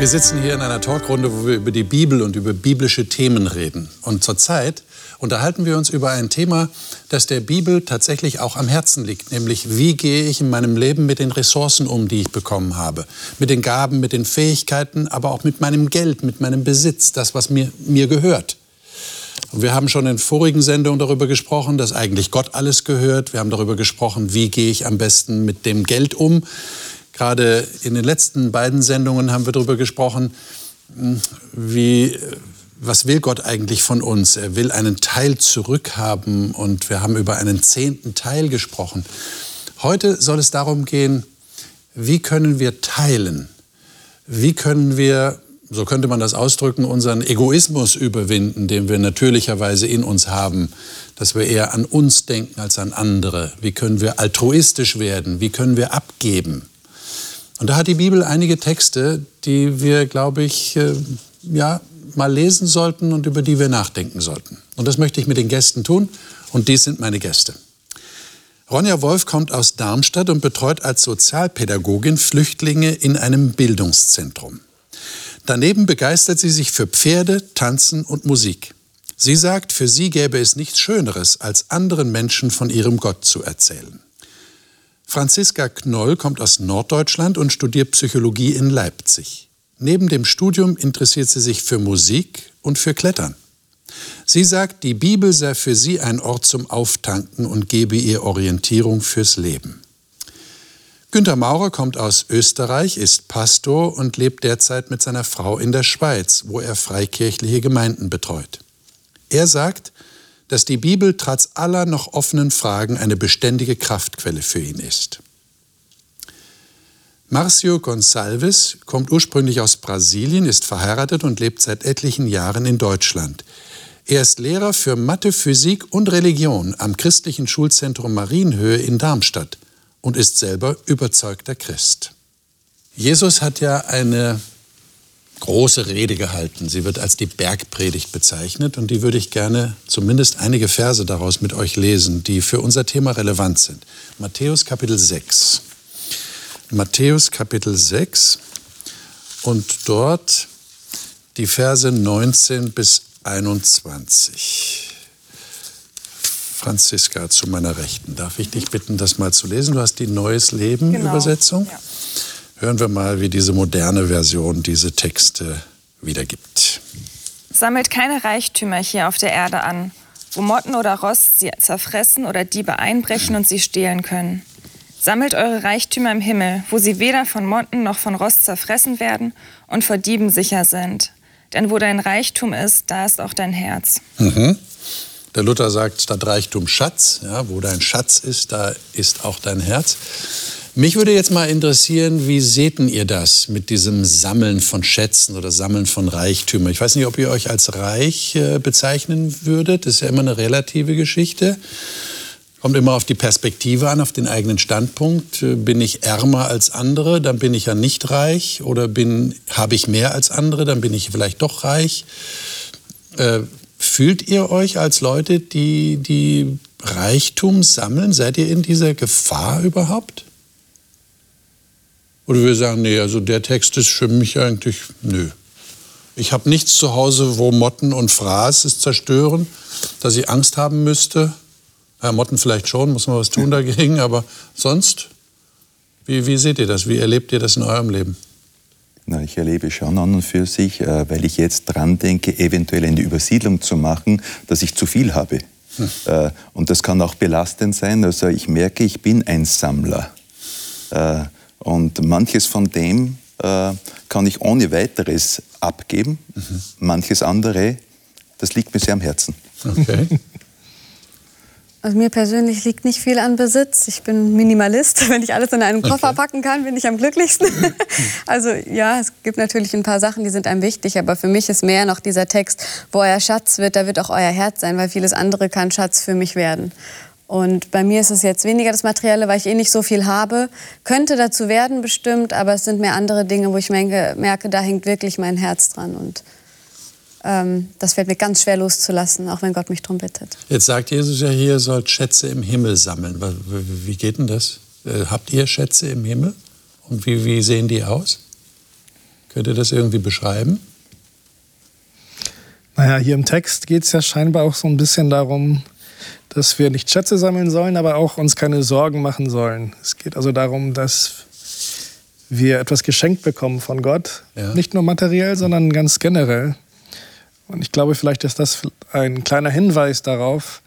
Wir sitzen hier in einer Talkrunde, wo wir über die Bibel und über biblische Themen reden. Und zurzeit unterhalten wir uns über ein Thema, das der Bibel tatsächlich auch am Herzen liegt, nämlich wie gehe ich in meinem Leben mit den Ressourcen um, die ich bekommen habe, mit den Gaben, mit den Fähigkeiten, aber auch mit meinem Geld, mit meinem Besitz, das, was mir, mir gehört. Und wir haben schon in vorigen Sendungen darüber gesprochen, dass eigentlich Gott alles gehört. Wir haben darüber gesprochen, wie gehe ich am besten mit dem Geld um. Gerade in den letzten beiden Sendungen haben wir darüber gesprochen, hm, wie, was will Gott eigentlich von uns? Er will einen Teil zurückhaben und wir haben über einen zehnten Teil gesprochen. Heute soll es darum gehen, wie können wir teilen? Wie können wir, so könnte man das ausdrücken, unseren Egoismus überwinden, den wir natürlicherweise in uns haben, dass wir eher an uns denken als an andere? Wie können wir altruistisch werden? Wie können wir abgeben? Und da hat die Bibel einige Texte, die wir, glaube ich, äh, ja, mal lesen sollten und über die wir nachdenken sollten. Und das möchte ich mit den Gästen tun. Und dies sind meine Gäste. Ronja Wolf kommt aus Darmstadt und betreut als Sozialpädagogin Flüchtlinge in einem Bildungszentrum. Daneben begeistert sie sich für Pferde, Tanzen und Musik. Sie sagt, für sie gäbe es nichts Schöneres, als anderen Menschen von ihrem Gott zu erzählen. Franziska Knoll kommt aus Norddeutschland und studiert Psychologie in Leipzig. Neben dem Studium interessiert sie sich für Musik und für Klettern. Sie sagt, die Bibel sei für sie ein Ort zum Auftanken und gebe ihr Orientierung fürs Leben. Günter Maurer kommt aus Österreich, ist Pastor und lebt derzeit mit seiner Frau in der Schweiz, wo er freikirchliche Gemeinden betreut. Er sagt, dass die Bibel trotz aller noch offenen Fragen eine beständige Kraftquelle für ihn ist. Marcio Gonçalves kommt ursprünglich aus Brasilien, ist verheiratet und lebt seit etlichen Jahren in Deutschland. Er ist Lehrer für Mathe, Physik und Religion am christlichen Schulzentrum Marienhöhe in Darmstadt und ist selber überzeugter Christ. Jesus hat ja eine große Rede gehalten. Sie wird als die Bergpredigt bezeichnet und die würde ich gerne zumindest einige Verse daraus mit euch lesen, die für unser Thema relevant sind. Matthäus Kapitel 6. Matthäus Kapitel 6 und dort die Verse 19 bis 21. Franziska zu meiner Rechten. Darf ich dich bitten, das mal zu lesen? Du hast die Neues Leben genau. Übersetzung. Ja. Hören wir mal, wie diese moderne Version diese Texte wiedergibt. Sammelt keine Reichtümer hier auf der Erde an, wo Motten oder Rost sie zerfressen oder Diebe einbrechen und sie stehlen können. Sammelt eure Reichtümer im Himmel, wo sie weder von Motten noch von Rost zerfressen werden und vor Dieben sicher sind. Denn wo dein Reichtum ist, da ist auch dein Herz. Mhm. Der Luther sagt statt Reichtum Schatz. Ja, wo dein Schatz ist, da ist auch dein Herz. Mich würde jetzt mal interessieren, wie seht ihr das mit diesem Sammeln von Schätzen oder Sammeln von Reichtümern? Ich weiß nicht, ob ihr euch als reich äh, bezeichnen würdet. Das ist ja immer eine relative Geschichte. Kommt immer auf die Perspektive an, auf den eigenen Standpunkt. Äh, bin ich ärmer als andere, dann bin ich ja nicht reich. Oder bin, habe ich mehr als andere, dann bin ich vielleicht doch reich. Äh, fühlt ihr euch als Leute, die, die Reichtum sammeln? Seid ihr in dieser Gefahr überhaupt? Oder wir sagen, nee, also der Text ist für mich eigentlich, nö. Ich habe nichts zu Hause, wo Motten und Fraß es zerstören, dass ich Angst haben müsste. Ja, Motten vielleicht schon, muss man was tun dagegen, aber sonst, wie, wie seht ihr das? Wie erlebt ihr das in eurem Leben? Na, ich erlebe schon an und für sich, äh, weil ich jetzt dran denke, eventuell eine Übersiedlung zu machen, dass ich zu viel habe. Hm. Äh, und das kann auch belastend sein. Also ich merke, ich bin ein Sammler. Und manches von dem äh, kann ich ohne weiteres abgeben. Mhm. Manches andere, das liegt mir sehr am Herzen. Okay. Also mir persönlich liegt nicht viel an Besitz. Ich bin Minimalist. Wenn ich alles in einen Koffer okay. packen kann, bin ich am glücklichsten. also ja, es gibt natürlich ein paar Sachen, die sind einem wichtig, aber für mich ist mehr noch dieser Text, wo euer Schatz wird, da wird auch euer Herz sein, weil vieles andere kann Schatz für mich werden. Und bei mir ist es jetzt weniger das Materielle, weil ich eh nicht so viel habe. Könnte dazu werden bestimmt, aber es sind mehr andere Dinge, wo ich merke, merke da hängt wirklich mein Herz dran. Und ähm, das fällt mir ganz schwer loszulassen, auch wenn Gott mich darum bittet. Jetzt sagt Jesus ja hier, ihr sollt Schätze im Himmel sammeln. Wie geht denn das? Äh, habt ihr Schätze im Himmel? Und wie, wie sehen die aus? Könnt ihr das irgendwie beschreiben? Naja, hier im Text geht es ja scheinbar auch so ein bisschen darum, dass wir nicht Schätze sammeln sollen, aber auch uns keine Sorgen machen sollen. Es geht also darum, dass wir etwas geschenkt bekommen von Gott. Ja. Nicht nur materiell, sondern ganz generell. Und ich glaube, vielleicht ist das ein kleiner Hinweis darauf,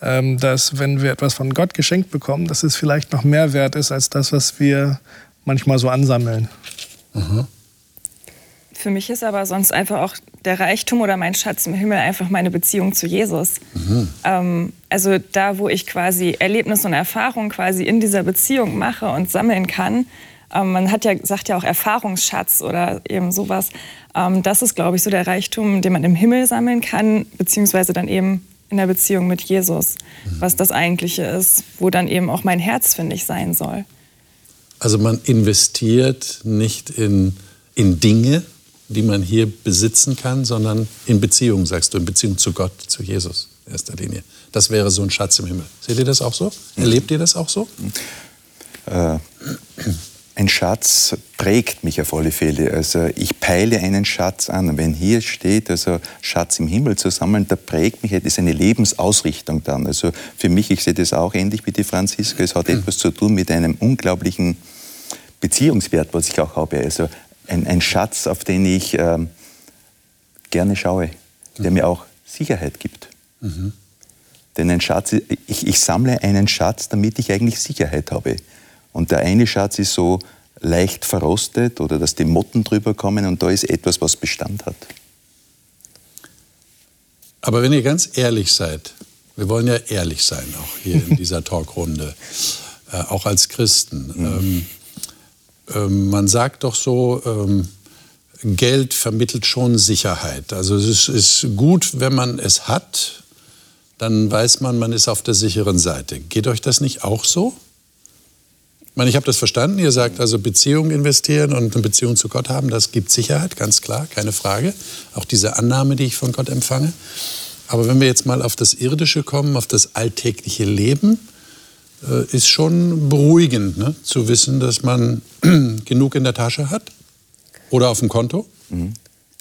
ähm, dass wenn wir etwas von Gott geschenkt bekommen, dass es vielleicht noch mehr wert ist als das, was wir manchmal so ansammeln. Mhm. Für mich ist aber sonst einfach auch der Reichtum oder mein Schatz im Himmel einfach meine Beziehung zu Jesus. Mhm. Ähm, also da, wo ich quasi Erlebnisse und Erfahrungen quasi in dieser Beziehung mache und sammeln kann. Ähm, man hat ja, sagt ja auch Erfahrungsschatz oder eben sowas. Ähm, das ist, glaube ich, so der Reichtum, den man im Himmel sammeln kann, beziehungsweise dann eben in der Beziehung mit Jesus, mhm. was das Eigentliche ist, wo dann eben auch mein Herz, finde ich, sein soll. Also man investiert nicht in, in Dinge, die man hier besitzen kann, sondern in Beziehung, sagst du, in Beziehung zu Gott, zu Jesus in erster Linie. Das wäre so ein Schatz im Himmel. Seht ihr das auch so? Erlebt ihr das auch so? Äh, ein Schatz prägt mich auf alle Fälle. Also ich peile einen Schatz an. Wenn hier steht, also Schatz im Himmel zu sammeln, da prägt mich, das ist eine Lebensausrichtung dann. Also für mich, ich sehe das auch ähnlich wie die Franziska, es hat etwas zu tun mit einem unglaublichen Beziehungswert, was ich auch habe. Also ein, ein Schatz, auf den ich ähm, gerne schaue, der mhm. mir auch Sicherheit gibt. Mhm. Denn ein Schatz, ich, ich sammle einen Schatz, damit ich eigentlich Sicherheit habe. Und der eine Schatz ist so leicht verrostet oder dass die Motten drüber kommen und da ist etwas, was Bestand hat. Aber wenn ihr ganz ehrlich seid, wir wollen ja ehrlich sein, auch hier in dieser Talkrunde, äh, auch als Christen. Mhm. Ähm, ähm, man sagt doch so, ähm, Geld vermittelt schon Sicherheit. Also es ist gut, wenn man es hat, dann weiß man, man ist auf der sicheren Seite. Geht euch das nicht auch so? Ich meine, ich habe das verstanden. Ihr sagt also Beziehung investieren und eine Beziehung zu Gott haben, das gibt Sicherheit, ganz klar, keine Frage. Auch diese Annahme, die ich von Gott empfange. Aber wenn wir jetzt mal auf das Irdische kommen, auf das alltägliche Leben, ist schon beruhigend, ne? zu wissen, dass man genug in der Tasche hat oder auf dem Konto. Mhm.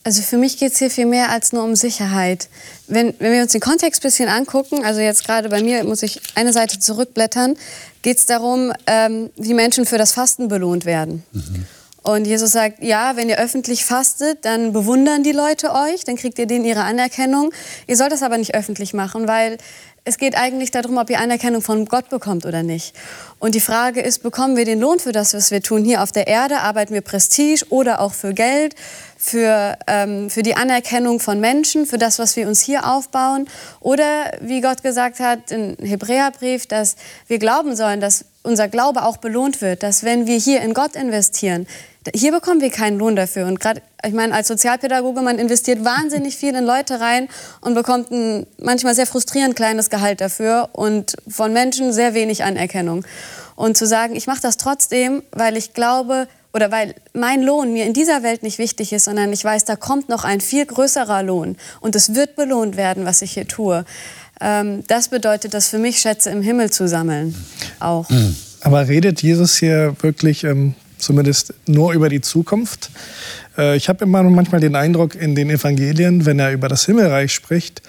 Also für mich geht es hier viel mehr als nur um Sicherheit. Wenn, wenn wir uns den Kontext ein bisschen angucken, also jetzt gerade bei mir muss ich eine Seite zurückblättern, geht es darum, ähm, wie Menschen für das Fasten belohnt werden. Mhm. Und Jesus sagt, ja, wenn ihr öffentlich fastet, dann bewundern die Leute euch, dann kriegt ihr denen ihre Anerkennung. Ihr sollt das aber nicht öffentlich machen, weil es geht eigentlich darum, ob ihr Anerkennung von Gott bekommt oder nicht. Und die Frage ist, bekommen wir den Lohn für das, was wir tun hier auf der Erde? Arbeiten wir Prestige oder auch für Geld, für, ähm, für die Anerkennung von Menschen, für das, was wir uns hier aufbauen? Oder wie Gott gesagt hat im Hebräerbrief, dass wir glauben sollen, dass unser Glaube auch belohnt wird, dass wenn wir hier in Gott investieren, hier bekommen wir keinen Lohn dafür. Und gerade, ich meine, als Sozialpädagoge, man investiert wahnsinnig viel in Leute rein und bekommt ein manchmal sehr frustrierend kleines Gehalt dafür und von Menschen sehr wenig Anerkennung. Und zu sagen, ich mache das trotzdem, weil ich glaube oder weil mein Lohn mir in dieser Welt nicht wichtig ist, sondern ich weiß, da kommt noch ein viel größerer Lohn und es wird belohnt werden, was ich hier tue. Ähm, das bedeutet das für mich, Schätze im Himmel zu sammeln. Auch. Aber redet Jesus hier wirklich ähm, zumindest nur über die Zukunft. Äh, ich habe immer manchmal den Eindruck, in den Evangelien, wenn er über das Himmelreich spricht,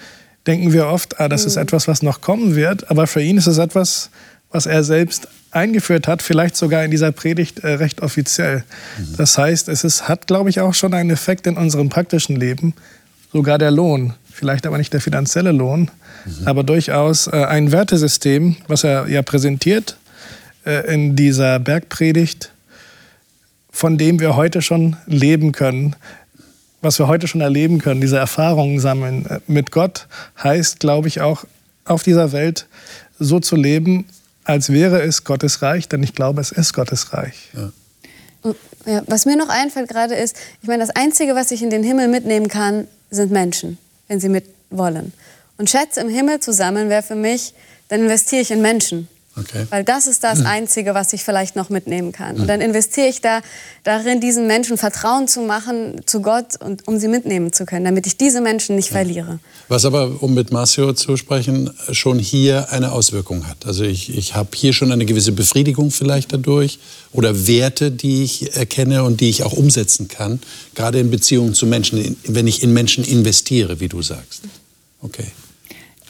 denken wir oft, ah, das mhm. ist etwas, was noch kommen wird. Aber für ihn ist es etwas, was er selbst eingeführt hat, vielleicht sogar in dieser Predigt äh, recht offiziell. Mhm. Das heißt, es ist, hat, glaube ich, auch schon einen Effekt in unserem praktischen Leben, sogar der Lohn. Vielleicht aber nicht der finanzielle Lohn, mhm. aber durchaus äh, ein Wertesystem, was er ja präsentiert äh, in dieser Bergpredigt, von dem wir heute schon leben können, was wir heute schon erleben können, diese Erfahrungen sammeln äh, mit Gott, heißt, glaube ich, auch auf dieser Welt so zu leben, als wäre es Gottes Reich, denn ich glaube, es ist Gottes Reich. Ja. Ja, was mir noch einfällt gerade ist, ich meine, das Einzige, was ich in den Himmel mitnehmen kann, sind Menschen, wenn sie mit wollen. Und Schätze im Himmel zu sammeln wäre für mich, dann investiere ich in Menschen. Okay. Weil das ist das Einzige, was ich vielleicht noch mitnehmen kann. Und dann investiere ich da darin, diesen Menschen Vertrauen zu machen zu Gott und um sie mitnehmen zu können, damit ich diese Menschen nicht ja. verliere. Was aber, um mit Marcio zu sprechen, schon hier eine Auswirkung hat. Also ich, ich habe hier schon eine gewisse Befriedigung vielleicht dadurch oder Werte, die ich erkenne und die ich auch umsetzen kann, gerade in Beziehungen zu Menschen, wenn ich in Menschen investiere, wie du sagst. Okay.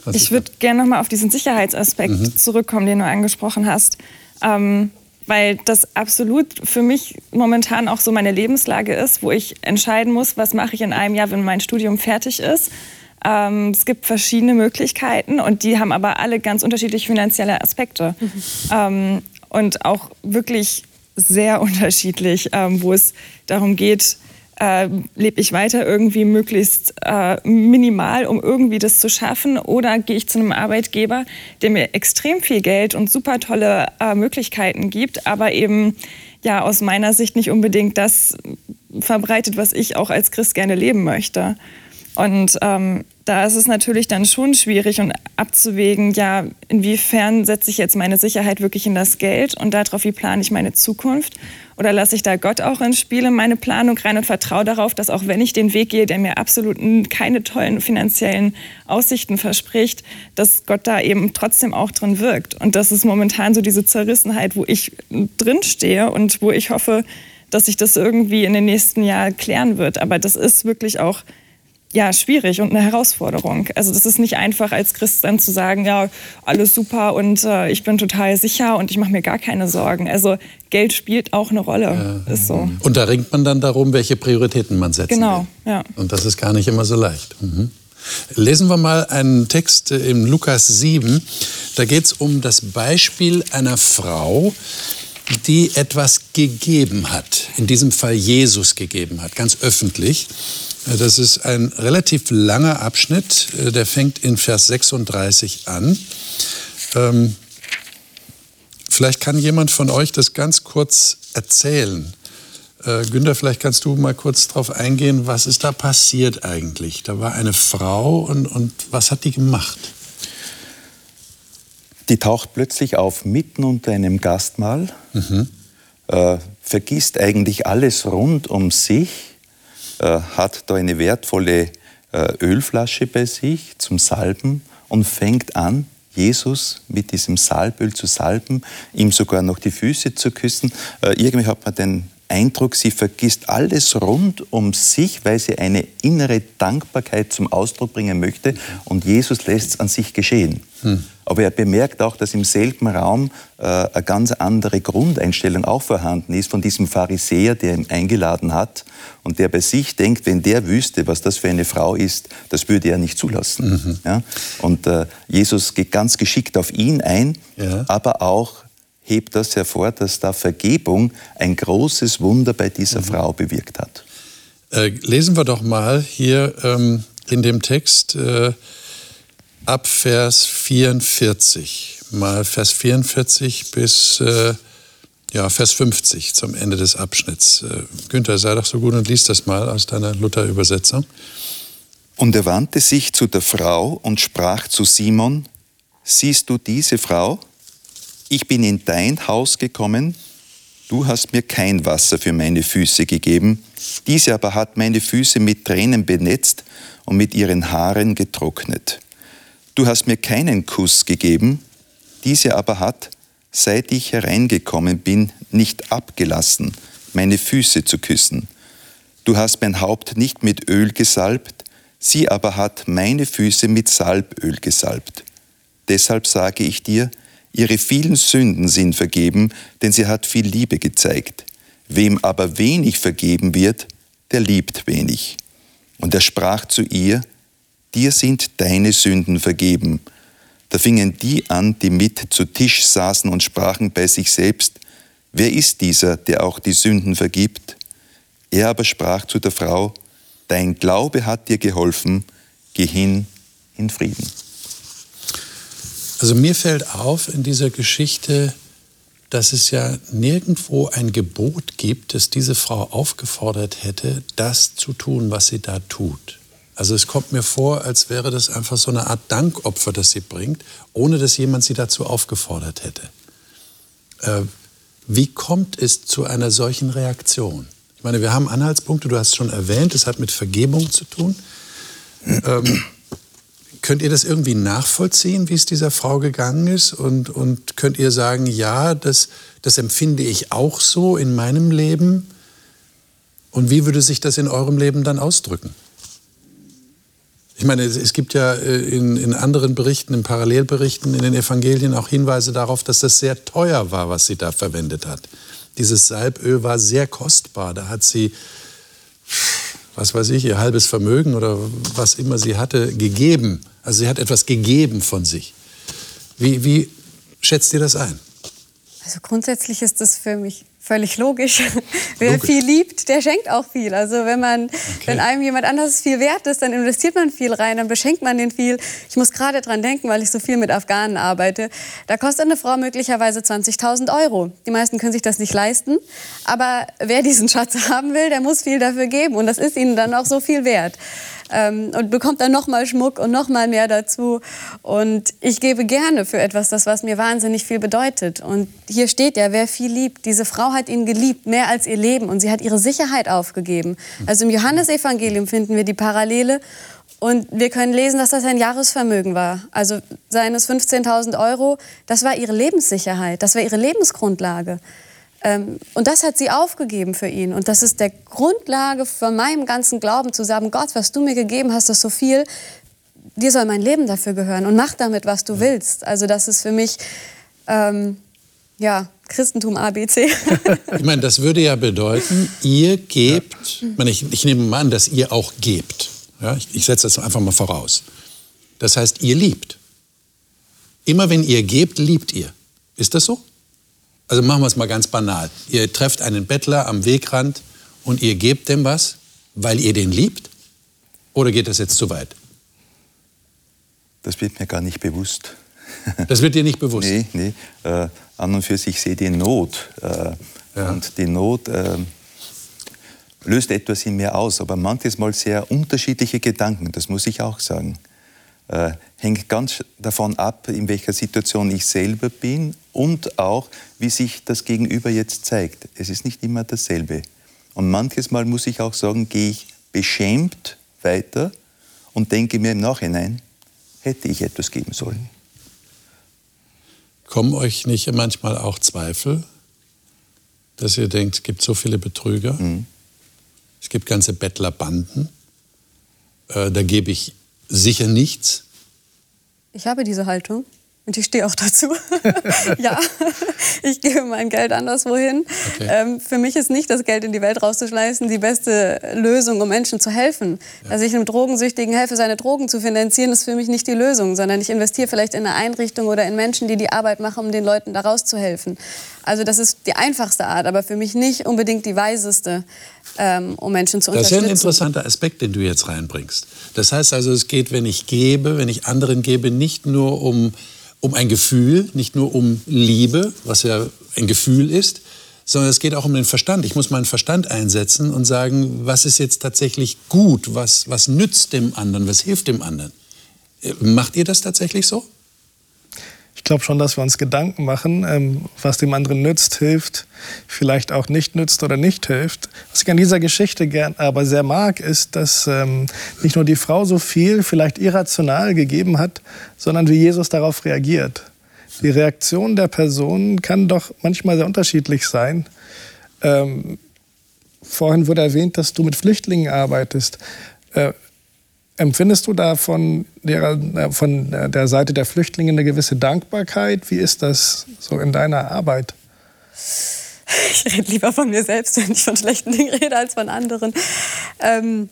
Was ich würde gerne noch mal auf diesen Sicherheitsaspekt mhm. zurückkommen, den du angesprochen hast. Ähm, weil das absolut für mich momentan auch so meine Lebenslage ist, wo ich entscheiden muss, was mache ich in einem Jahr, wenn mein Studium fertig ist. Ähm, es gibt verschiedene Möglichkeiten und die haben aber alle ganz unterschiedliche finanzielle Aspekte. Mhm. Ähm, und auch wirklich sehr unterschiedlich, ähm, wo es darum geht, äh, lebe ich weiter irgendwie möglichst äh, minimal, um irgendwie das zu schaffen? Oder gehe ich zu einem Arbeitgeber, der mir extrem viel Geld und super tolle äh, Möglichkeiten gibt, aber eben ja aus meiner Sicht nicht unbedingt das verbreitet, was ich auch als Christ gerne leben möchte? Und ähm, da ist es natürlich dann schon schwierig und abzuwägen, ja, inwiefern setze ich jetzt meine Sicherheit wirklich in das Geld und darauf, wie plane ich meine Zukunft? Oder lasse ich da Gott auch ins Spiel in meine Planung rein und vertraue darauf, dass auch wenn ich den Weg gehe, der mir absolut keine tollen finanziellen Aussichten verspricht, dass Gott da eben trotzdem auch drin wirkt. Und das ist momentan so diese Zerrissenheit, wo ich drin stehe und wo ich hoffe, dass sich das irgendwie in den nächsten Jahren klären wird. Aber das ist wirklich auch ja, schwierig und eine Herausforderung. Also das ist nicht einfach als Christ dann zu sagen, ja, alles super und äh, ich bin total sicher und ich mache mir gar keine Sorgen. Also Geld spielt auch eine Rolle, ja. ist so. Und da ringt man dann darum, welche Prioritäten man setzt. Genau, ja. Und das ist gar nicht immer so leicht. Mhm. Lesen wir mal einen Text im Lukas 7. Da geht es um das Beispiel einer Frau, die etwas gegeben hat. In diesem Fall Jesus gegeben hat, ganz öffentlich. Das ist ein relativ langer Abschnitt, äh, der fängt in Vers 36 an. Ähm, vielleicht kann jemand von euch das ganz kurz erzählen. Äh, Günther, vielleicht kannst du mal kurz darauf eingehen, was ist da passiert eigentlich? Da war eine Frau und, und was hat die gemacht? Die taucht plötzlich auf mitten unter einem Gastmahl, mhm. äh, vergisst eigentlich alles rund um sich äh, hat da eine wertvolle äh, Ölflasche bei sich zum Salben und fängt an, Jesus mit diesem Salböl zu salben, ihm sogar noch die Füße zu küssen. Äh, irgendwie hat man den Eindruck, sie vergisst alles rund um sich, weil sie eine innere Dankbarkeit zum Ausdruck bringen möchte und Jesus lässt es an sich geschehen. Hm. Aber er bemerkt auch, dass im selben Raum äh, eine ganz andere Grundeinstellung auch vorhanden ist von diesem Pharisäer, der ihn eingeladen hat und der bei sich denkt, wenn der wüsste, was das für eine Frau ist, das würde er nicht zulassen. Mhm. Ja? Und äh, Jesus geht ganz geschickt auf ihn ein, ja. aber auch hebt das hervor, dass da Vergebung ein großes Wunder bei dieser mhm. Frau bewirkt hat. Äh, lesen wir doch mal hier ähm, in dem Text äh, ab Vers 44, mal Vers 44 bis äh, ja, Vers 50 zum Ende des Abschnitts. Äh, Günther, sei doch so gut und lies das mal aus deiner Luther-Übersetzung. Und er wandte sich zu der Frau und sprach zu Simon, siehst du diese Frau? Ich bin in dein Haus gekommen, du hast mir kein Wasser für meine Füße gegeben, diese aber hat meine Füße mit Tränen benetzt und mit ihren Haaren getrocknet. Du hast mir keinen Kuss gegeben, diese aber hat, seit ich hereingekommen bin, nicht abgelassen, meine Füße zu küssen. Du hast mein Haupt nicht mit Öl gesalbt, sie aber hat meine Füße mit Salböl gesalbt. Deshalb sage ich dir, Ihre vielen Sünden sind vergeben, denn sie hat viel Liebe gezeigt. Wem aber wenig vergeben wird, der liebt wenig. Und er sprach zu ihr, dir sind deine Sünden vergeben. Da fingen die an, die mit zu Tisch saßen und sprachen bei sich selbst, wer ist dieser, der auch die Sünden vergibt? Er aber sprach zu der Frau, dein Glaube hat dir geholfen, geh hin in Frieden. Also mir fällt auf in dieser Geschichte, dass es ja nirgendwo ein Gebot gibt, das diese Frau aufgefordert hätte, das zu tun, was sie da tut. Also es kommt mir vor, als wäre das einfach so eine Art Dankopfer, das sie bringt, ohne dass jemand sie dazu aufgefordert hätte. Äh, wie kommt es zu einer solchen Reaktion? Ich meine, wir haben Anhaltspunkte, du hast es schon erwähnt, es hat mit Vergebung zu tun. Ähm, könnt ihr das irgendwie nachvollziehen, wie es dieser Frau gegangen ist? Und, und könnt ihr sagen, ja, das, das empfinde ich auch so in meinem Leben? Und wie würde sich das in eurem Leben dann ausdrücken? Ich meine, es gibt ja äh, in, in, anderen Berichten, in Parallelberichten, in den Evangelien auch Hinweise darauf, dass das sehr teuer war, was sie da verwendet hat. Dieses Salböl war sehr kostbar. Da hat sie, was weiß ich, ihr halbes Vermögen oder was immer sie hatte, gegeben. Also sie hat etwas gegeben von sich. Wie, wie schätzt ihr das ein? Also grundsätzlich ist das für mich völlig logisch. Wer logisch. viel liebt, der schenkt auch viel. Also wenn man, okay. wenn einem jemand anderes viel wert ist, dann investiert man viel rein, dann beschenkt man den viel. Ich muss gerade dran denken, weil ich so viel mit Afghanen arbeite. Da kostet eine Frau möglicherweise 20.000 Euro. Die meisten können sich das nicht leisten. Aber wer diesen Schatz haben will, der muss viel dafür geben. Und das ist ihnen dann auch so viel wert ähm, und bekommt dann noch mal Schmuck und noch mal mehr dazu. Und ich gebe gerne für etwas das, was mir wahnsinnig viel bedeutet. Und hier steht ja, wer viel liebt. Diese Frau hat ihn geliebt, mehr als ihr Leben. Und sie hat ihre Sicherheit aufgegeben. Also im Johannesevangelium finden wir die Parallele. Und wir können lesen, dass das ein Jahresvermögen war. Also seines 15.000 Euro, das war ihre Lebenssicherheit, das war ihre Lebensgrundlage. Ähm, und das hat sie aufgegeben für ihn. Und das ist der Grundlage von meinem ganzen Glauben, zu sagen, Gott, was du mir gegeben hast, ist so viel, dir soll mein Leben dafür gehören und mach damit, was du willst. Also das ist für mich, ähm, ja, Christentum ABC. ich meine, das würde ja bedeuten, ihr gebt, ich, meine, ich, ich nehme mal an, dass ihr auch gebt. Ja, ich, ich setze das einfach mal voraus. Das heißt, ihr liebt. Immer wenn ihr gebt, liebt ihr. Ist das so? Also machen wir es mal ganz banal. Ihr trefft einen Bettler am Wegrand und ihr gebt dem was, weil ihr den liebt? Oder geht das jetzt zu weit? Das wird mir gar nicht bewusst. Das wird dir nicht bewusst? nee, nee. Äh, an und für sich sehe die Not. Äh, ja. Und die Not äh, löst etwas in mir aus, aber manches Mal sehr unterschiedliche Gedanken, das muss ich auch sagen. Äh, hängt ganz davon ab, in welcher Situation ich selber bin und auch, wie sich das Gegenüber jetzt zeigt. Es ist nicht immer dasselbe. Und manches Mal muss ich auch sagen, gehe ich beschämt weiter und denke mir im Nachhinein, hätte ich etwas geben sollen. Kommen euch nicht manchmal auch Zweifel, dass ihr denkt, es gibt so viele Betrüger, mhm. es gibt ganze Bettlerbanden, äh, da gebe ich sicher nichts? Ich habe diese Haltung. Und ich stehe auch dazu. ja, ich gebe mein Geld anderswohin. Okay. Ähm, für mich ist nicht das Geld in die Welt rauszuschleißen die beste Lösung, um Menschen zu helfen. Ja. Also ich einem Drogensüchtigen helfe, seine Drogen zu finanzieren, ist für mich nicht die Lösung, sondern ich investiere vielleicht in eine Einrichtung oder in Menschen, die die Arbeit machen, um den Leuten da rauszuhelfen. Also das ist die einfachste Art, aber für mich nicht unbedingt die weiseste, ähm, um Menschen zu unterstützen. Das ist ein interessanter Aspekt, den du jetzt reinbringst. Das heißt also, es geht, wenn ich gebe, wenn ich anderen gebe, nicht nur um um ein Gefühl, nicht nur um Liebe, was ja ein Gefühl ist, sondern es geht auch um den Verstand. Ich muss meinen Verstand einsetzen und sagen, was ist jetzt tatsächlich gut, was, was nützt dem anderen, was hilft dem anderen. Äh, macht ihr das tatsächlich so? Ich glaube schon, dass wir uns Gedanken machen, ähm, was dem anderen nützt, hilft, vielleicht auch nicht nützt oder nicht hilft. Was ich an dieser Geschichte gern aber sehr mag, ist, dass ähm, nicht nur die Frau so viel vielleicht irrational gegeben hat, sondern wie Jesus darauf reagiert. Die Reaktion der Person kann doch manchmal sehr unterschiedlich sein. Ähm, vorhin wurde erwähnt, dass du mit Flüchtlingen arbeitest. Äh, Empfindest du da von der, äh, von der Seite der Flüchtlinge eine gewisse Dankbarkeit? Wie ist das so in deiner Arbeit? Ich rede lieber von mir selbst, wenn ich von schlechten Dingen rede, als von anderen. Ähm,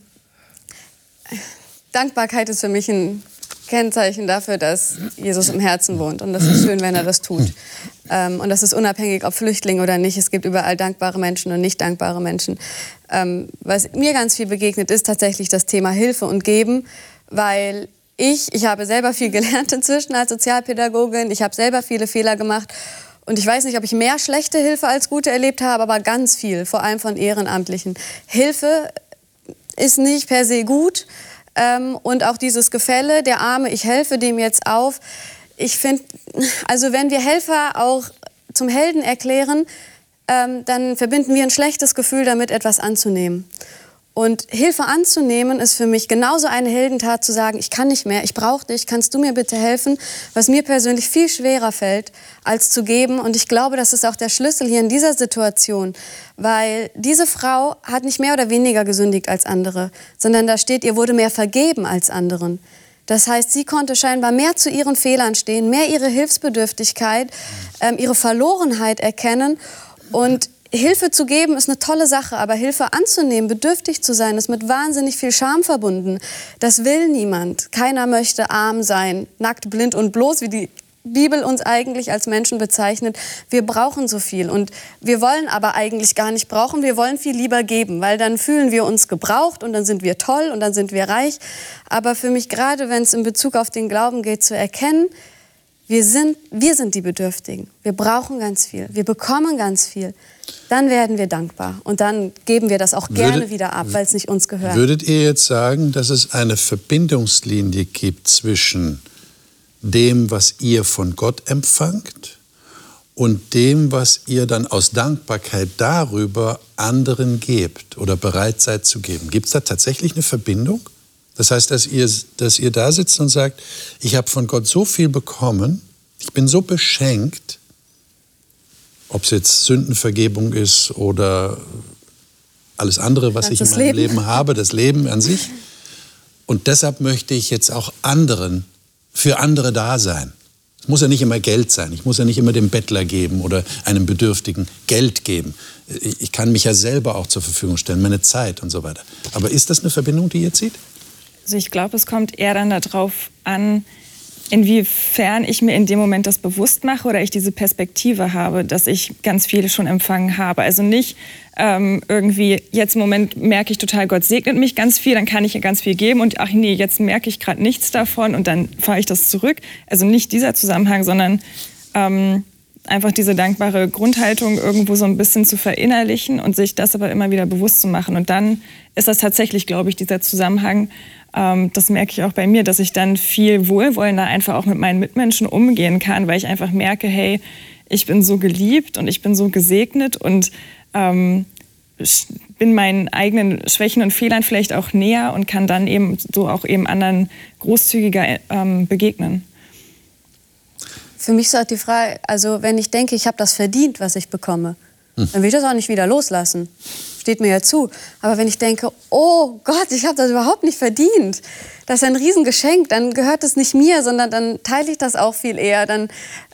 Dankbarkeit ist für mich ein Kennzeichen dafür, dass Jesus im Herzen wohnt. Und das ist schön, wenn er das tut. Ähm, und das ist unabhängig, ob Flüchtling oder nicht. Es gibt überall dankbare Menschen und nicht dankbare Menschen. Ähm, was mir ganz viel begegnet, ist tatsächlich das Thema Hilfe und Geben, weil ich, ich habe selber viel gelernt inzwischen als Sozialpädagogin. Ich habe selber viele Fehler gemacht. Und ich weiß nicht, ob ich mehr schlechte Hilfe als gute erlebt habe, aber ganz viel, vor allem von Ehrenamtlichen. Hilfe ist nicht per se gut, Ähm, und auch dieses Gefälle, der Arme, ich helfe dem jetzt auf. Ich finde, also wenn wir Helfer auch zum Helden erklären, ähm, dann verbinden wir ein schlechtes Gefühl damit, etwas anzunehmen. Und Hilfe anzunehmen ist für mich genauso eine Heldentat zu sagen, ich kann nicht mehr, ich brauche dich, kannst du mir bitte helfen, was mir persönlich viel schwerer fällt, als zu geben. Und ich glaube, das ist auch der Schlüssel hier in dieser Situation, weil diese Frau hat nicht mehr oder weniger gesündigt als andere, sondern da steht, ihr wurde mehr vergeben als anderen. Das heißt, sie konnte scheinbar mehr zu ihren Fehlern stehen, mehr ihre Hilfsbedürftigkeit, ähm, ihre Verlorenheit erkennen. Und Hilfe zu geben ist eine tolle Sache, aber Hilfe anzunehmen, bedürftig zu sein, ist mit wahnsinnig viel Scham verbunden. Das will niemand. Keiner möchte arm sein, nackt, blind und bloß, wie die Bibel uns eigentlich als Menschen bezeichnet. Wir brauchen so viel und wir wollen aber eigentlich gar nicht brauchen. Wir wollen viel lieber geben, weil dann fühlen wir uns gebraucht und dann sind wir toll und dann sind wir reich. Aber für mich gerade, wenn es in Bezug auf den Glauben geht, zu erkennen, wir sind, wir sind die Bedürftigen. Wir brauchen ganz viel. Wir bekommen ganz viel. Dann werden wir dankbar. Und dann geben wir das auch gerne würdet, wieder ab, weil es nicht uns gehört. Würdet ihr jetzt sagen, dass es eine Verbindungslinie gibt zwischen dem, was ihr von Gott empfangt und dem, was ihr dann aus Dankbarkeit darüber anderen gebt oder bereit seid zu geben? Gibt es da tatsächlich eine Verbindung? Das heißt, dass ihr, dass ihr da sitzt und sagt, ich habe von Gott so viel bekommen, ich bin so beschenkt, ob es jetzt Sündenvergebung ist oder alles andere, was ich in meinem Leben. Leben habe, das Leben an sich. Und deshalb möchte ich jetzt auch anderen, für andere da sein. Es muss ja nicht immer Geld sein. Ich muss ja nicht immer dem Bettler geben oder einem Bedürftigen Geld geben. Ich kann mich ja selber auch zur Verfügung stellen, meine Zeit und so weiter. Aber ist das eine Verbindung, die ihr zieht? Also ich glaube, es kommt eher dann darauf an, inwiefern ich mir in dem Moment das bewusst mache oder ich diese Perspektive habe, dass ich ganz viel schon empfangen habe. Also nicht ähm, irgendwie, jetzt im Moment merke ich total, Gott segnet mich ganz viel, dann kann ich ihr ganz viel geben und ach nee, jetzt merke ich gerade nichts davon und dann fahre ich das zurück. Also nicht dieser Zusammenhang, sondern ähm, einfach diese dankbare Grundhaltung irgendwo so ein bisschen zu verinnerlichen und sich das aber immer wieder bewusst zu machen. Und dann ist das tatsächlich, glaube ich, dieser Zusammenhang, ähm, das merke ich auch bei mir, dass ich dann viel wohlwollender einfach auch mit meinen Mitmenschen umgehen kann, weil ich einfach merke, hey, ich bin so geliebt und ich bin so gesegnet und ähm, bin meinen eigenen Schwächen und Fehlern vielleicht auch näher und kann dann eben so auch eben anderen großzügiger ähm, begegnen. Für mich ist halt die Frage, also wenn ich denke, ich habe das verdient, was ich bekomme, hm. dann will ich das auch nicht wieder loslassen steht mir ja zu. Aber wenn ich denke, oh Gott, ich habe das überhaupt nicht verdient, das ist ein Riesengeschenk, dann gehört es nicht mir, sondern dann teile ich das auch viel eher. Dann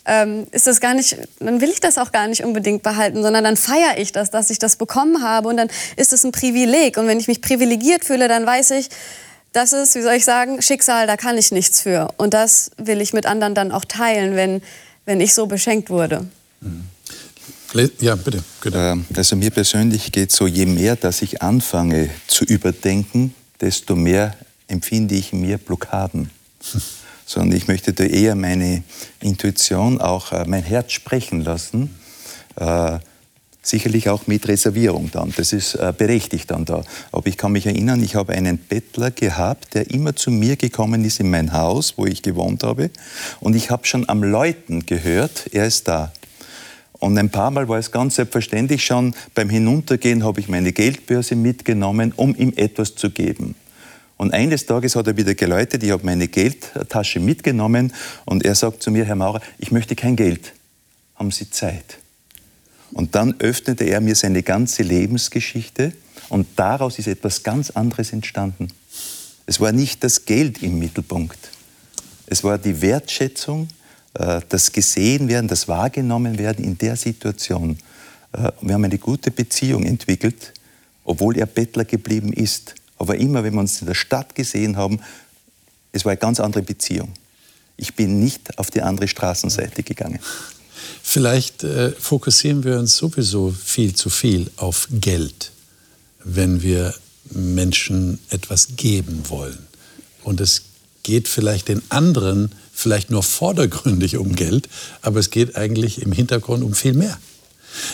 ähm, ist das gar nicht, dann will ich das auch gar nicht unbedingt behalten, sondern dann feiere ich das, dass ich das bekommen habe und dann ist es ein Privileg. Und wenn ich mich privilegiert fühle, dann weiß ich, das ist, wie soll ich sagen, Schicksal, da kann ich nichts für. Und das will ich mit anderen dann auch teilen, wenn, wenn ich so beschenkt wurde. Mhm. Ja, bitte. Genau. Also mir persönlich geht es so, je mehr, dass ich anfange zu überdenken, desto mehr empfinde ich mir Blockaden. Sondern ich möchte da eher meine Intuition, auch äh, mein Herz sprechen lassen. Sicherlich auch mit Reservierung dann. Das ist äh, berechtigt dann da. Aber ich kann mich erinnern, ich habe einen Bettler gehabt, der immer zu mir gekommen ist in mein Haus, wo ich gewohnt habe. Und ich habe schon am Läuten gehört, er ist da. Und ein paar Mal war es ganz selbstverständlich schon, beim Hinuntergehen habe ich meine Geldbörse mitgenommen, um ihm etwas zu geben. Und eines Tages hat er wieder geläutet, ich habe meine Geldtasche mitgenommen und er sagt zu mir, Herr Maurer, ich möchte kein Geld, haben Sie Zeit? Und dann öffnete er mir seine ganze Lebensgeschichte und daraus ist etwas ganz anderes entstanden. Es war nicht das Geld im Mittelpunkt, es war die Wertschätzung, äh, das gesehen werden, das wahrgenommen werden in der Situation. Äh, wir haben eine gute Beziehung entwickelt, obwohl er Bettler geblieben ist. Aber immer, wenn wir uns in der Stadt gesehen haben, es war eine ganz andere Beziehung. Ich bin nicht auf die andere Straßenseite gegangen. Vielleicht äh, fokussieren wir uns sowieso viel zu viel auf Geld, wenn wir Menschen etwas geben wollen. Und es geht vielleicht den anderen vielleicht nur vordergründig um Geld, aber es geht eigentlich im Hintergrund um viel mehr.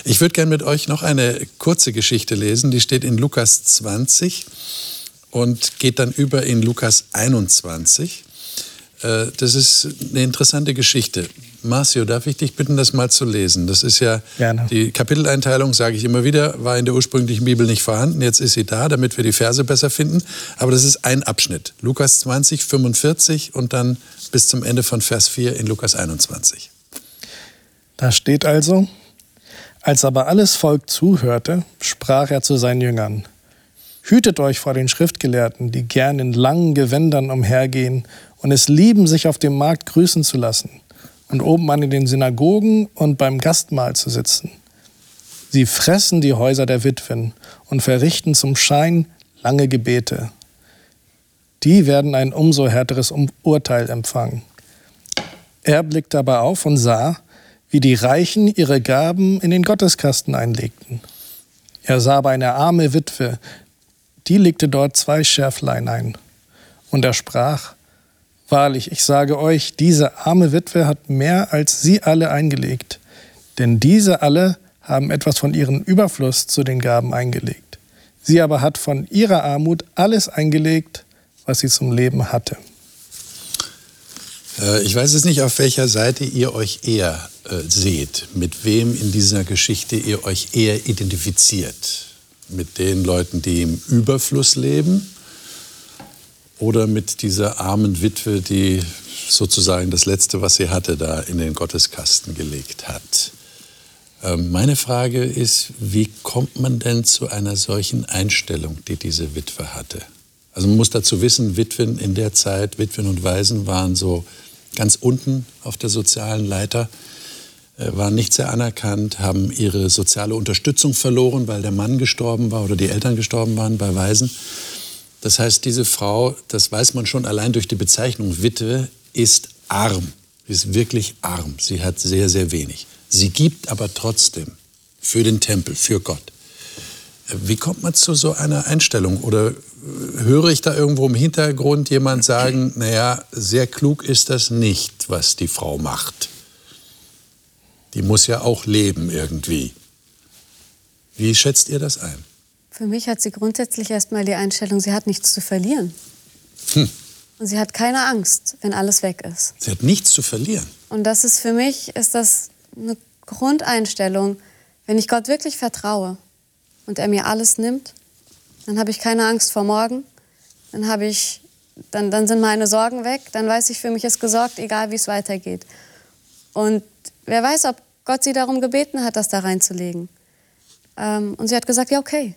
Ich würde gerne mit euch noch eine kurze Geschichte lesen, die steht in Lukas 20 und geht dann über in Lukas 21. Äh, das ist eine interessante Geschichte. Marcio, darf ich dich bitten, das mal zu lesen? Das ist ja Gerne. die Kapiteleinteilung, sage ich immer wieder, war in der ursprünglichen Bibel nicht vorhanden. Jetzt ist sie da, damit wir die Verse besser finden. Aber das ist ein Abschnitt. Lukas 20, 45 und dann bis zum Ende von Vers 4 in Lukas 21. Da steht also, als aber alles Volk zuhörte, sprach er zu seinen Jüngern, Hütet euch vor den Schriftgelehrten, die gern in langen Gewändern umhergehen und es lieben, sich auf dem Markt grüßen zu lassen und oben an in den Synagogen und beim Gastmahl zu sitzen. Sie fressen die Häuser der Witwen und verrichten zum Schein lange Gebete. Die werden ein umso härteres Urteil empfangen. Er blickte aber auf und sah, wie die Reichen ihre Gaben in den Gotteskasten einlegten. Er sah aber eine arme Witwe, die legte dort zwei Schärflein ein. Und er sprach, Wahrlich, ich sage euch, diese arme Witwe hat mehr als sie alle eingelegt. Denn diese alle haben etwas von ihrem Überfluss zu den Gaben eingelegt. Sie aber hat von ihrer Armut alles eingelegt, was sie zum Leben hatte. Äh, ich weiß jetzt nicht, auf welcher Seite ihr euch eher äh, seht, mit wem in dieser Geschichte ihr euch eher identifiziert. Mit den Leuten, die im Überfluss leben oder mit dieser armen Witwe, die sozusagen das Letzte, was sie hatte, da in den Gotteskasten gelegt hat. Ähm, meine Frage ist, wie kommt man denn zu einer solchen Einstellung, die diese Witwe hatte? Also man muss dazu wissen, Witwen in der Zeit, Witwen und Waisen waren so ganz unten auf der sozialen Leiter, äh, waren nicht sehr anerkannt, haben ihre soziale Unterstützung verloren, weil der Mann gestorben war oder die Eltern gestorben waren bei Waisen. Das heißt, diese Frau, das weiß man schon allein durch die Bezeichnung Witwe, ist arm, ist wirklich arm. Sie hat sehr, sehr wenig. Sie gibt aber trotzdem für den Tempel, für Gott. Wie kommt man zu so einer Einstellung? Oder höre ich da irgendwo im Hintergrund jemand sagen, naja, sehr klug ist das nicht, was die Frau macht. Die muss ja auch leben irgendwie. Wie schätzt ihr das ein? Für mich hat sie grundsätzlich erstmal die Einstellung, sie hat nichts zu verlieren. Hm. Und sie hat keine Angst, wenn alles weg ist. Sie hat nichts zu verlieren. Und das ist für mich ist das eine Grundeinstellung. Wenn ich Gott wirklich vertraue und er mir alles nimmt, dann habe ich keine Angst vor morgen. Dann habe ich, dann, dann sind meine Sorgen weg. Dann weiß ich, für mich ist gesorgt, egal wie es weitergeht. Und wer weiß, ob Gott sie darum gebeten hat, das da reinzulegen. Ähm, und sie hat gesagt, ja okay,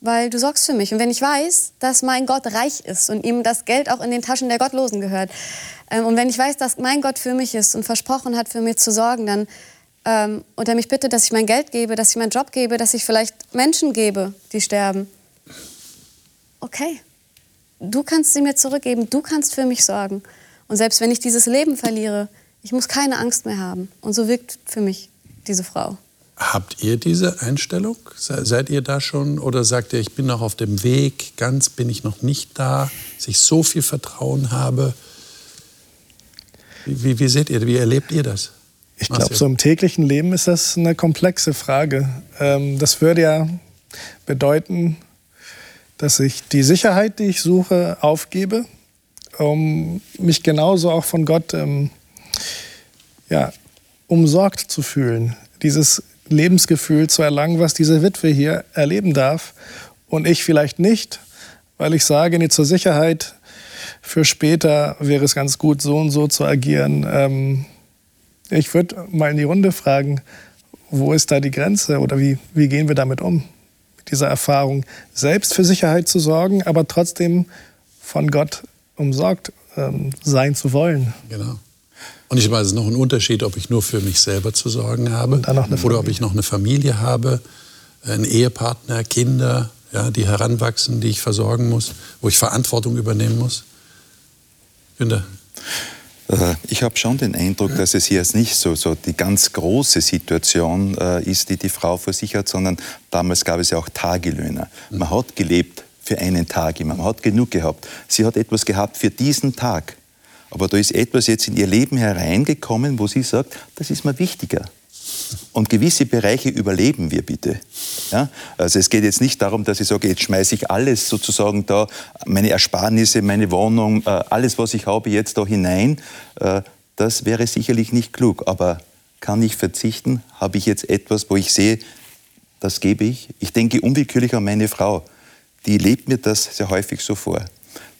weil du sorgst für mich. Und wenn ich weiß, dass mein Gott reich ist und ihm das Geld auch in den Taschen der Gottlosen gehört, ähm, und wenn ich weiß, dass mein Gott für mich ist und versprochen hat, für mich zu sorgen, dann ähm, und er mich bittet, dass ich mein Geld gebe, dass ich meinen Job gebe, dass ich vielleicht Menschen gebe, die sterben. Okay, du kannst sie mir zurückgeben, du kannst für mich sorgen. Und selbst wenn ich dieses Leben verliere, ich muss keine Angst mehr haben. Und so wirkt für mich diese Frau. Habt ihr diese Einstellung? Seid ihr da schon oder sagt ihr, ich bin noch auf dem Weg, ganz bin ich noch nicht da, dass ich so viel Vertrauen habe? Wie, wie, wie seht ihr, wie erlebt ihr das? Ich glaube, so im täglichen Leben ist das eine komplexe Frage. Ähm, das würde ja bedeuten, dass ich die Sicherheit, die ich suche, aufgebe, um mich genauso auch von Gott ähm, ja, umsorgt zu fühlen. Dieses Lebensgefühl zu erlangen, was diese Witwe hier erleben darf. Und ich vielleicht nicht, weil ich sage, nee, zur Sicherheit für später wäre es ganz gut, so und so zu agieren. Ähm, ich würde mal in die Runde fragen, wo ist da die Grenze oder wie, wie gehen wir damit um? Mit dieser Erfahrung, selbst für Sicherheit zu sorgen, aber trotzdem von Gott umsorgt ähm, sein zu wollen. Genau. Und ich weiß, es ist noch ein Unterschied, ob ich nur für mich selber zu sorgen habe oder ob ich noch eine Familie habe, einen Ehepartner, Kinder, ja, die heranwachsen, die ich versorgen muss, wo ich Verantwortung übernehmen muss. Günther. Äh, ich habe schon den Eindruck, dass es hier jetzt nicht so, so die ganz große Situation äh, ist, die die Frau vor sich hat, sondern damals gab es ja auch Tagelöhner. Man hat gelebt für einen Tag immer, man hat genug gehabt. Sie hat etwas gehabt für diesen Tag. Aber da ist etwas jetzt in ihr Leben hereingekommen, wo sie sagt, das ist mir wichtiger. Und gewisse Bereiche überleben wir bitte. Ja? Also es geht jetzt nicht darum, dass ich sage, jetzt schmeiße ich alles sozusagen da, meine Ersparnisse, meine Wohnung, äh, alles, was ich habe, jetzt da hinein. Äh, das wäre sicherlich nicht klug. Aber kann ich verzichten? Habe ich jetzt etwas, wo ich sehe, das gebe ich? Ich denke unwillkürlich an meine Frau. Die lebt mir das sehr häufig so vor.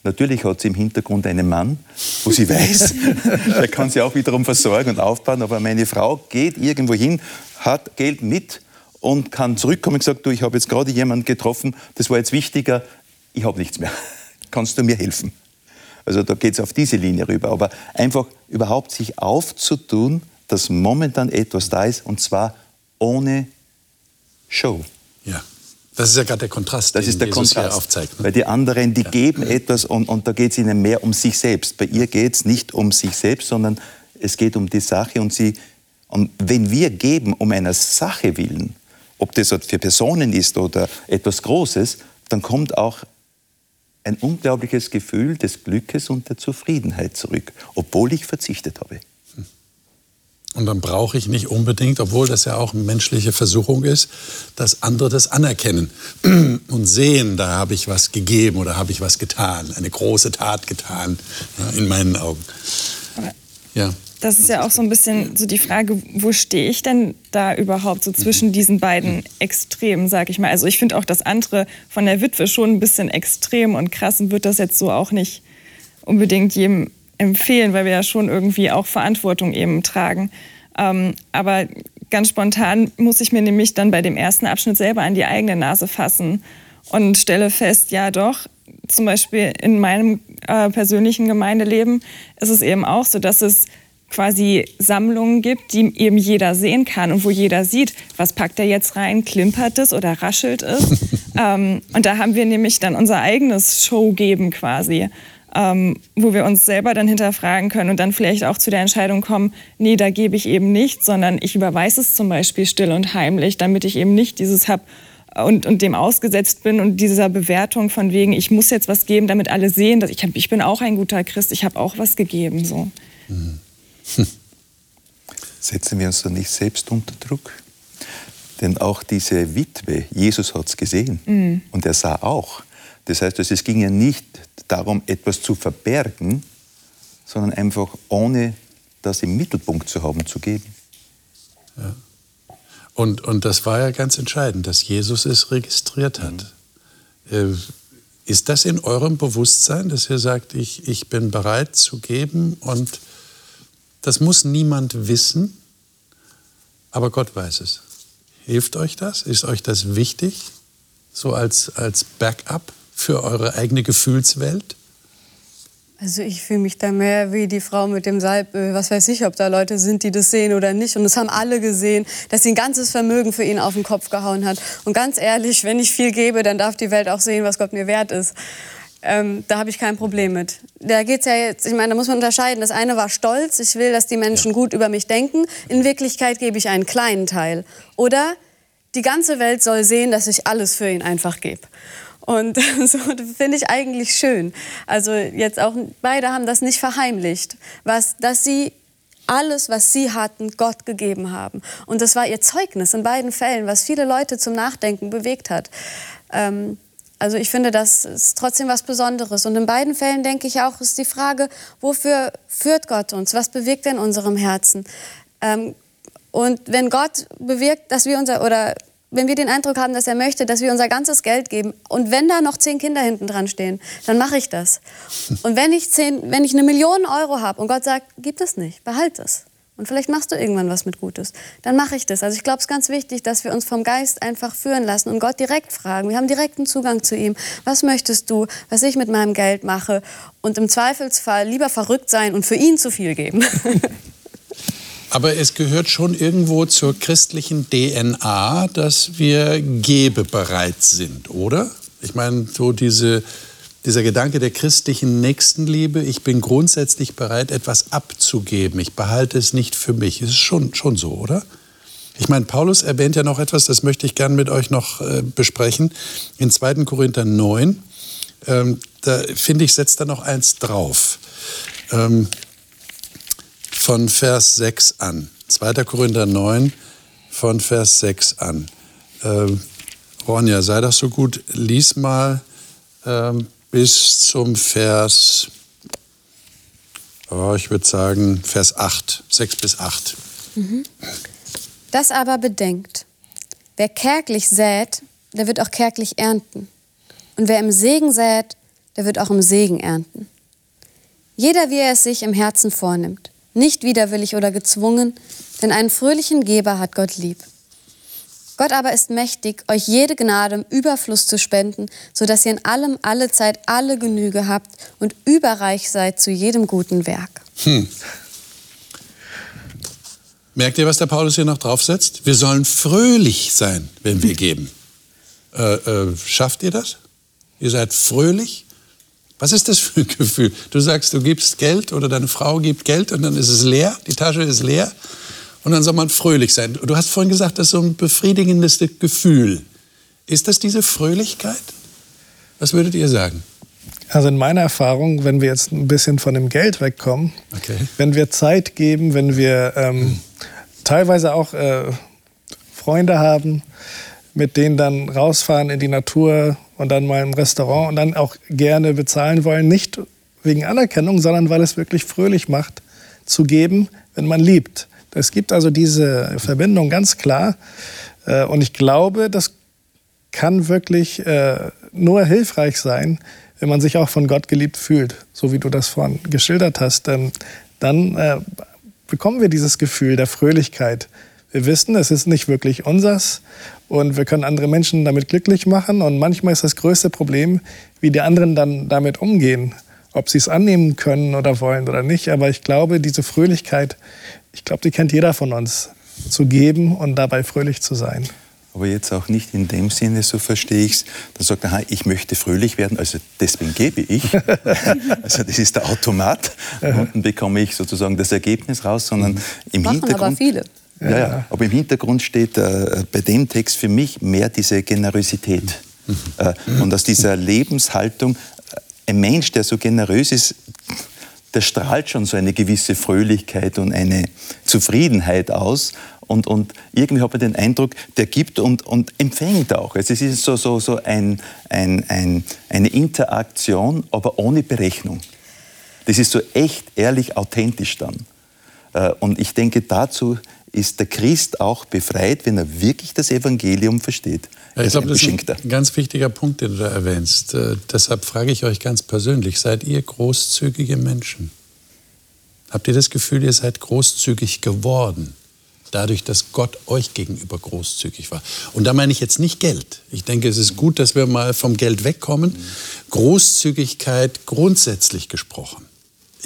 Natürlich hat sie im Hintergrund einen Mann, wo sie weiß, der kann sie auch wiederum versorgen und aufbauen. Aber meine Frau geht irgendwo hin, hat Geld mit und kann zurückkommen und sagt, du, ich habe jetzt gerade jemanden getroffen, das war jetzt wichtiger, ich habe nichts mehr. Kannst du mir helfen? Also da geht es auf diese Linie rüber. Aber einfach überhaupt sich aufzutun, dass momentan etwas da ist und zwar ohne Show. Ja. Das ist ja gerade der Kontrast, das ist der Jesus Kontrast. aufzeigt. Ne? Weil die anderen, die ja. geben etwas und, und da geht es ihnen mehr um sich selbst. Bei ihr geht es nicht um sich selbst, sondern es geht um die Sache. Und, sie, und wenn wir geben um einer Sache willen, ob das für Personen ist oder etwas Großes, dann kommt auch ein unglaubliches Gefühl des Glückes und der Zufriedenheit zurück, obwohl ich verzichtet habe. Und dann brauche ich nicht unbedingt, obwohl das ja auch eine menschliche Versuchung ist, dass andere das anerkennen und sehen, da habe ich was gegeben oder habe ich was getan, eine große Tat getan, in meinen Augen. Ja. Das ist ja auch so ein bisschen so die Frage, wo stehe ich denn da überhaupt so zwischen diesen beiden Extremen, sag ich mal. Also ich finde auch das andere von der Witwe schon ein bisschen extrem und krass und würde das jetzt so auch nicht unbedingt jedem empfehlen, weil wir ja schon irgendwie auch Verantwortung eben tragen. Ähm, aber ganz spontan muss ich mir nämlich dann bei dem ersten Abschnitt selber an die eigene Nase fassen und stelle fest, ja doch, zum Beispiel in meinem äh, persönlichen Gemeindeleben ist es eben auch so, dass es quasi Sammlungen gibt, die eben jeder sehen kann und wo jeder sieht, was packt er jetzt rein, klimpert es oder raschelt es. ähm, und da haben wir nämlich dann unser eigenes Show geben quasi ähm, wo wir uns selber dann hinterfragen können und dann vielleicht auch zu der Entscheidung kommen, nee, da gebe ich eben nicht, sondern ich überweise es zum Beispiel still und heimlich, damit ich eben nicht dieses habe und, und dem ausgesetzt bin und dieser Bewertung von wegen, ich muss jetzt was geben, damit alle sehen, dass ich, hab, ich bin auch ein guter Christ, ich habe auch was gegeben. So. Hm. Setzen wir uns da nicht selbst unter Druck? Denn auch diese Witwe, Jesus hat es gesehen mhm. und er sah auch. Das heißt, es ging ja nicht darum, etwas zu verbergen, sondern einfach ohne das im Mittelpunkt zu haben, zu geben. Ja. Und, und das war ja ganz entscheidend, dass Jesus es registriert hat. Mhm. Ist das in eurem Bewusstsein, dass ihr sagt, ich, ich bin bereit zu geben und das muss niemand wissen, aber Gott weiß es. Hilft euch das? Ist euch das wichtig, so als, als Backup? Für eure eigene Gefühlswelt? Also ich fühle mich da mehr wie die Frau mit dem Salböl. Was weiß ich, ob da Leute sind, die das sehen oder nicht. Und das haben alle gesehen, dass sie ein ganzes Vermögen für ihn auf den Kopf gehauen hat. Und ganz ehrlich, wenn ich viel gebe, dann darf die Welt auch sehen, was Gott mir wert ist. Ähm, da habe ich kein Problem mit. Da geht's ja jetzt, ich meine, da muss man unterscheiden. Das eine war Stolz. Ich will, dass die Menschen gut über mich denken. In Wirklichkeit gebe ich einen kleinen Teil. Oder die ganze Welt soll sehen, dass ich alles für ihn einfach gebe. Und so finde ich eigentlich schön. Also jetzt auch beide haben das nicht verheimlicht, was, dass sie alles, was sie hatten, Gott gegeben haben. Und das war ihr Zeugnis in beiden Fällen, was viele Leute zum Nachdenken bewegt hat. Ähm, also ich finde, das ist trotzdem was Besonderes. Und in beiden Fällen denke ich auch, ist die Frage, wofür führt Gott uns? Was bewegt er in unserem Herzen? Ähm, und wenn Gott bewirkt, dass wir unser, oder wenn wir den Eindruck haben, dass er möchte, dass wir unser ganzes Geld geben und wenn da noch zehn Kinder hinten dran stehen, dann mache ich das. Und wenn ich, zehn, wenn ich eine Million Euro habe und Gott sagt, gib das nicht, behalt es. Und vielleicht machst du irgendwann was mit Gutes. Dann mache ich das. Also ich glaube, es ist ganz wichtig, dass wir uns vom Geist einfach führen lassen und Gott direkt fragen. Wir haben direkten Zugang zu ihm. Was möchtest du, was ich mit meinem Geld mache? Und im Zweifelsfall lieber verrückt sein und für ihn zu viel geben. Aber es gehört schon irgendwo zur christlichen DNA, dass wir gebebereit sind, oder? Ich meine, so diese, dieser Gedanke der christlichen Nächstenliebe, ich bin grundsätzlich bereit, etwas abzugeben. Ich behalte es nicht für mich. Ist schon, schon so, oder? Ich meine, Paulus erwähnt ja noch etwas, das möchte ich gerne mit euch noch äh, besprechen. In 2. Korinther 9, ähm, da finde ich, setzt er noch eins drauf. Ähm, von Vers 6 an. 2. Korinther 9, von Vers 6 an. Ähm, Ronja, sei doch so gut, lies mal ähm, bis zum Vers, oh, ich würde sagen, Vers 8, 6 bis 8. Mhm. Das aber bedenkt, wer kärglich sät, der wird auch kärglich ernten. Und wer im Segen sät, der wird auch im Segen ernten. Jeder, wie er es sich im Herzen vornimmt, nicht widerwillig oder gezwungen, denn einen fröhlichen Geber hat Gott lieb. Gott aber ist mächtig, euch jede Gnade im Überfluss zu spenden, sodass ihr in allem alle Zeit alle Genüge habt und überreich seid zu jedem guten Werk. Hm. Merkt ihr, was der Paulus hier noch draufsetzt? Wir sollen fröhlich sein, wenn wir geben. Äh, äh, schafft ihr das? Ihr seid fröhlich? Was ist das für ein Gefühl? Du sagst, du gibst Geld oder deine Frau gibt Geld und dann ist es leer, die Tasche ist leer und dann soll man fröhlich sein. Du hast vorhin gesagt, das ist so ein befriedigendes Gefühl. Ist das diese Fröhlichkeit? Was würdet ihr sagen? Also in meiner Erfahrung, wenn wir jetzt ein bisschen von dem Geld wegkommen, okay. wenn wir Zeit geben, wenn wir ähm, teilweise auch äh, Freunde haben, mit denen dann rausfahren in die Natur und dann mal im Restaurant und dann auch gerne bezahlen wollen, nicht wegen Anerkennung, sondern weil es wirklich fröhlich macht, zu geben, wenn man liebt. Es gibt also diese Verbindung ganz klar. Äh, und ich glaube, das kann wirklich äh, nur hilfreich sein, wenn man sich auch von Gott geliebt fühlt, so wie du das vorhin geschildert hast. Dann äh, bekommen wir dieses Gefühl der Fröhlichkeit. Wir wissen, es ist nicht wirklich unsers und wir können andere Menschen damit glücklich machen. Und manchmal ist das größte Problem, wie die anderen dann damit umgehen, ob sie es annehmen können oder wollen oder nicht. Aber ich glaube, diese Fröhlichkeit, ich glaube, die kennt jeder von uns, zu geben und dabei fröhlich zu sein aber jetzt auch nicht in dem Sinne, so verstehe ich es, dann sagt er, ich möchte fröhlich werden, also deswegen gebe ich. also das ist der Automat. Und dann bekomme ich sozusagen das Ergebnis raus, sondern mhm. im Machen Hintergrund. aber viele. Ja, ja, aber im Hintergrund steht äh, bei dem Text für mich mehr diese Generosität. Mhm. Äh, und aus dieser Lebenshaltung, äh, ein Mensch, der so generös ist, der strahlt schon so eine gewisse Fröhlichkeit und eine Zufriedenheit aus. Und, und irgendwie habe ich den Eindruck, der gibt und, und empfängt auch. Also es ist so, so, so ein, ein, ein, eine Interaktion, aber ohne Berechnung. Das ist so echt, ehrlich, authentisch dann. Äh, und ich denke, dazu ist der Christ auch befreit, wenn er wirklich das Evangelium versteht. Ja, ich glaube, das ist ein ganz wichtiger Punkt, den du da erwähnst. Äh, deshalb frage ich euch ganz persönlich, seid ihr großzügige Menschen? Habt ihr das Gefühl, ihr seid großzügig geworden? dadurch, dass Gott euch gegenüber großzügig war. Und da meine ich jetzt nicht Geld. Ich denke, es ist gut, dass wir mal vom Geld wegkommen. Großzügigkeit grundsätzlich gesprochen.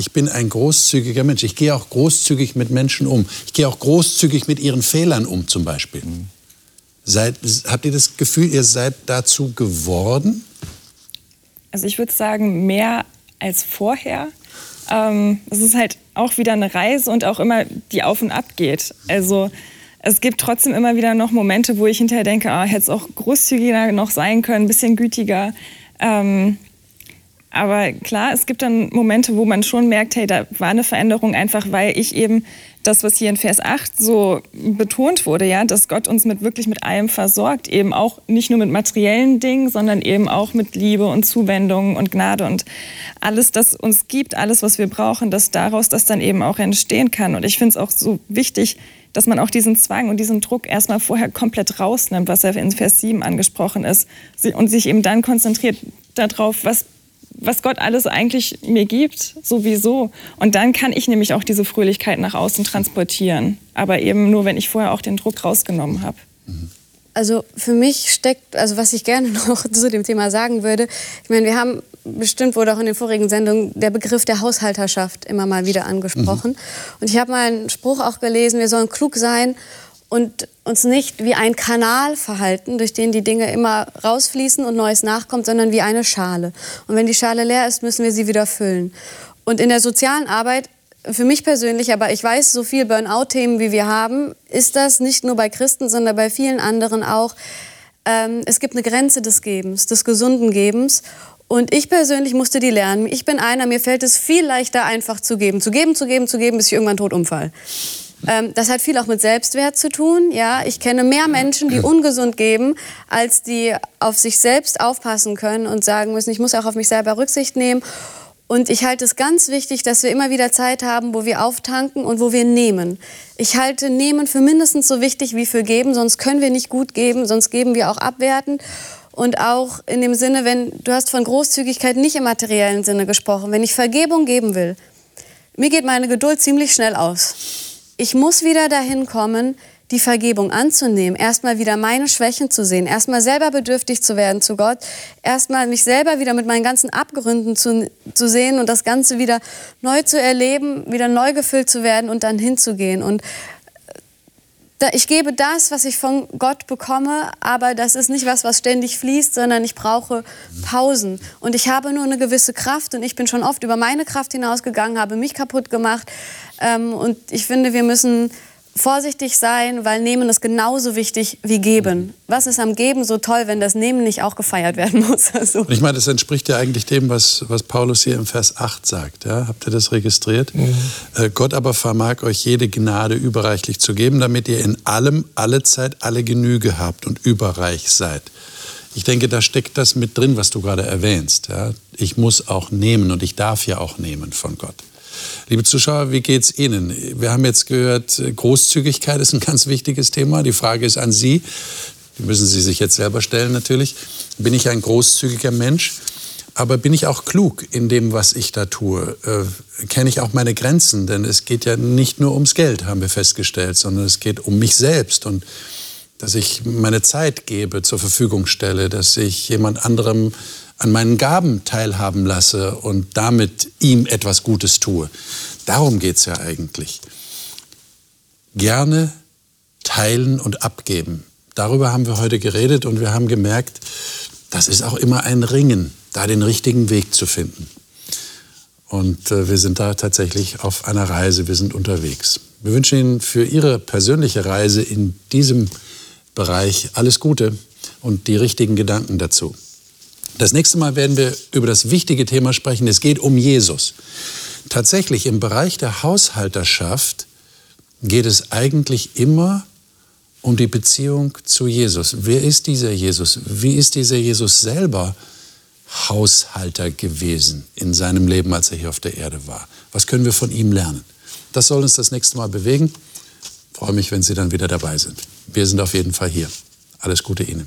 Ich bin ein großzügiger Mensch. Ich gehe auch großzügig mit Menschen um. Ich gehe auch großzügig mit ihren Fehlern um, zum Beispiel. Seid, habt ihr das Gefühl, ihr seid dazu geworden? Also ich würde sagen, mehr als vorher. Ähm, es ist halt auch wieder eine Reise und auch immer, die auf und ab geht. Also es gibt trotzdem immer wieder noch Momente, wo ich hinterher denke, ah, hätte es auch großzügiger noch sein können, ein bisschen gütiger. Ähm, aber klar, es gibt dann Momente, wo man schon merkt, hey, da war eine Veränderung einfach, weil ich eben das, was hier in Vers 8 so betont wurde, ja, dass Gott uns mit wirklich mit allem versorgt, eben auch nicht nur mit materiellen Dingen, sondern eben auch mit Liebe und Zuwendung und Gnade und alles, das uns gibt, alles, was wir brauchen, dass daraus das dann eben auch entstehen kann. Und ich finde es auch so wichtig, dass man auch diesen Zwang und diesen Druck erstmal vorher komplett rausnimmt, was ja in Vers 7 angesprochen ist, und sich eben dann konzentriert darauf, was was Gott alles eigentlich mir gibt, sowieso. Und dann kann ich nämlich auch diese Fröhlichkeit nach außen transportieren. Aber eben nur, wenn ich vorher auch den Druck rausgenommen habe. Also für mich steckt, also was ich gerne noch zu dem Thema sagen würde, ich meine, wir haben bestimmt wurde auch in den vorigen Sendungen der Begriff der Haushalterschaft immer mal wieder angesprochen. Mhm. Und ich habe mal einen Spruch auch gelesen, wir sollen klug sein und uns nicht wie ein Kanal verhalten, durch den die Dinge immer rausfließen und Neues nachkommt, sondern wie eine Schale. Und wenn die Schale leer ist, müssen wir sie wieder füllen. Und in der sozialen Arbeit, für mich persönlich, aber ich weiß, so viel Burnout-Themen wie wir haben, ist das nicht nur bei Christen, sondern bei vielen anderen auch. Ähm, es gibt eine Grenze des Gebens, des gesunden Gebens. Und ich persönlich musste die lernen. Ich bin einer, mir fällt es viel leichter, einfach zu geben. Zu geben, zu geben, zu geben, bis ich irgendwann tot umfall. Ähm, das hat viel auch mit Selbstwert zu tun. Ja, ich kenne mehr Menschen, die ungesund geben, als die auf sich selbst aufpassen können und sagen müssen, ich muss auch auf mich selber Rücksicht nehmen. Und ich halte es ganz wichtig, dass wir immer wieder Zeit haben, wo wir auftanken und wo wir nehmen. Ich halte Nehmen für mindestens so wichtig wie für Geben, sonst können wir nicht gut geben, sonst geben wir auch abwertend. Und auch in dem Sinne, wenn du hast von Großzügigkeit nicht im materiellen Sinne gesprochen, wenn ich Vergebung geben will, mir geht meine Geduld ziemlich schnell aus. Ich muss wieder dahin kommen, die Vergebung anzunehmen, erstmal wieder meine Schwächen zu sehen, erstmal selber bedürftig zu werden zu Gott, erstmal mich selber wieder mit meinen ganzen Abgründen zu, zu sehen und das Ganze wieder neu zu erleben, wieder neu gefüllt zu werden und dann hinzugehen. Und äh, ich gebe das, was ich von Gott bekomme, aber das ist nicht was, was ständig fließt, sondern ich brauche Pausen. Und ich habe nur eine gewisse Kraft und ich bin schon oft über meine Kraft hinausgegangen, habe mich kaputt gemacht. Ähm, und ich finde, wir müssen vorsichtig sein, weil Nehmen ist genauso wichtig wie Geben. Was ist am Geben so toll, wenn das Nehmen nicht auch gefeiert werden muss? Also. Ich meine, das entspricht ja eigentlich dem, was, was Paulus hier im Vers 8 sagt. Ja? Habt ihr das registriert? Mhm. Äh, Gott aber vermag euch jede Gnade überreichlich zu geben, damit ihr in allem, alle Zeit, alle Genüge habt und überreich seid. Ich denke, da steckt das mit drin, was du gerade erwähnst. Ja? Ich muss auch nehmen und ich darf ja auch nehmen von Gott. Liebe Zuschauer, wie geht es Ihnen? Wir haben jetzt gehört, Großzügigkeit ist ein ganz wichtiges Thema. Die Frage ist an Sie, die müssen Sie sich jetzt selber stellen natürlich. Bin ich ein großzügiger Mensch? Aber bin ich auch klug in dem, was ich da tue? Äh, Kenne ich auch meine Grenzen? Denn es geht ja nicht nur ums Geld, haben wir festgestellt, sondern es geht um mich selbst und dass ich meine Zeit gebe, zur Verfügung stelle, dass ich jemand anderem an meinen Gaben teilhaben lasse und damit ihm etwas Gutes tue. Darum geht es ja eigentlich. Gerne teilen und abgeben. Darüber haben wir heute geredet und wir haben gemerkt, das ist auch immer ein Ringen, da den richtigen Weg zu finden. Und äh, wir sind da tatsächlich auf einer Reise, wir sind unterwegs. Wir wünschen Ihnen für Ihre persönliche Reise in diesem Bereich alles Gute und die richtigen Gedanken dazu. Das nächste Mal werden wir über das wichtige Thema sprechen. Es geht um Jesus. Tatsächlich im Bereich der Haushalterschaft geht es eigentlich immer um die Beziehung zu Jesus. Wer ist dieser Jesus? Wie ist dieser Jesus selber Haushalter gewesen in seinem Leben, als er hier auf der Erde war? Was können wir von ihm lernen? Das soll uns das nächste Mal bewegen. Ich freue mich, wenn Sie dann wieder dabei sind. Wir sind auf jeden Fall hier. Alles Gute Ihnen.